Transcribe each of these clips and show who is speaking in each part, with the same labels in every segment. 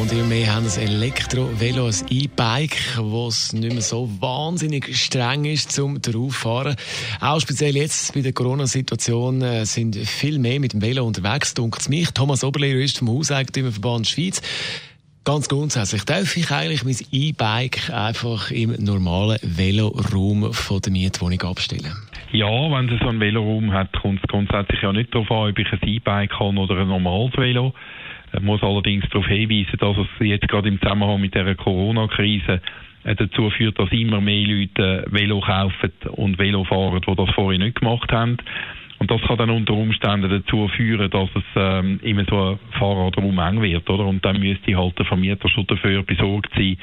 Speaker 1: und mehr haben ein Elektro-Velo, ein E-Bike, das nicht mehr so wahnsinnig streng ist zum drauffahren. Auch speziell jetzt bei der Corona-Situation äh, sind viel mehr mit dem Velo unterwegs, dunkt mich. Thomas Oberlehrer ist vom Hauseigentümerverband Schweiz. Ganz grundsätzlich, darf ich eigentlich mein E-Bike einfach im normalen Veloraum von der Mietwohnung abstellen?
Speaker 2: Ja, wenn es so einen Veloraum hat, kommt es grundsätzlich ja nicht darauf an, ob ich ein E-Bike habe oder ein normales Velo. Muss allerdings darauf hinweisen, dass es jetzt gerade im Zusammenhang mit der Corona-Krise äh, dazu führt, dass immer mehr Leute Velo kaufen und Velo fahren, die das vorher nicht gemacht haben. Und das kann dann unter Umständen dazu führen, dass es ähm, immer so ein Fahrradraum eng wird, oder? Und dann müsste halt der Vermieter schon dafür besorgt sein,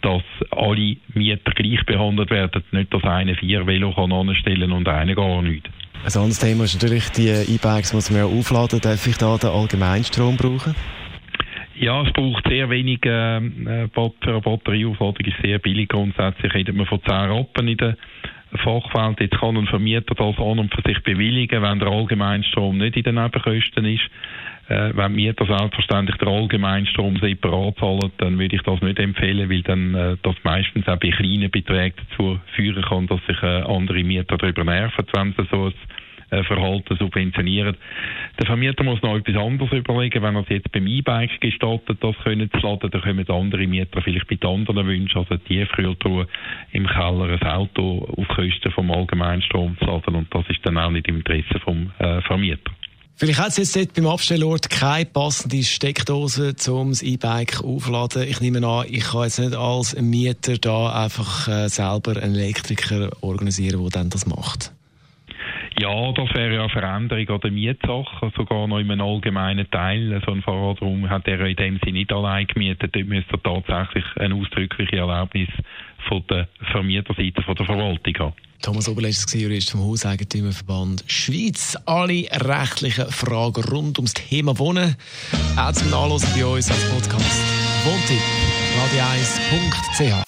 Speaker 2: dass alle Mieter gleich behandelt werden, nicht dass einer vier Velo kann anstellen und einer gar nicht.
Speaker 1: Ein anderes Thema ist natürlich, die E-Bikes muss man ja aufladen. Darf ich da den Allgemeinstrom brauchen?
Speaker 2: Ja, es braucht sehr wenig äh, für eine Batterieaufladung, ist sehr billig grundsätzlich. Redet man von 10 Rappen in der Fachwelt. Jetzt kann ein Vermieter das an und für sich bewilligen, wenn der Allgemeinstrom nicht in den Nebenkosten ist. Äh, wenn Mieter selbstverständlich den Allgemeinstrom separat zahlen, dann würde ich das nicht empfehlen, weil dann äh, das meistens auch bei kleinen Beträgen dazu führen kann, dass sich äh, andere Mieter darüber nerven, wenn sie so ein äh, Verhalten subventionieren. Der Vermieter muss noch etwas anderes überlegen. Wenn er es jetzt beim E-Bike gestattet, das können zu laden, dann kommen andere Mieter vielleicht mit anderen Wünschen, also die Tiefkühltruhe im Keller, ein Auto auf Kosten vom Allgemeinstrom zu laden und das ist dann auch nicht im Interesse vom äh, Vermieter.
Speaker 1: Vielleicht hat es jetzt dort beim Abstellort keine passende Steckdose, um das E-Bike aufzuladen. Ich nehme an, ich kann jetzt nicht als Mieter da einfach äh, selber einen Elektriker organisieren, der dann das macht.
Speaker 2: Ja, das wäre ja eine Veränderung an der Mietsache, sogar noch in einem allgemeinen Teil. So ein Fahrradraum hat er in dem Sinne nicht allein gemietet. Dort müsste er tatsächlich eine ausdrückliche Erlaubnis von der Vermieterseite, von der Verwaltung haben.
Speaker 1: Thomas Oberlest, Jurist vom Hauseigentümerverband Schweiz. Alle rechtlichen Fragen rund ums Thema Wohnen auch zum Nachlesen bei uns als Podcast. Wohntipp, radio1.ch.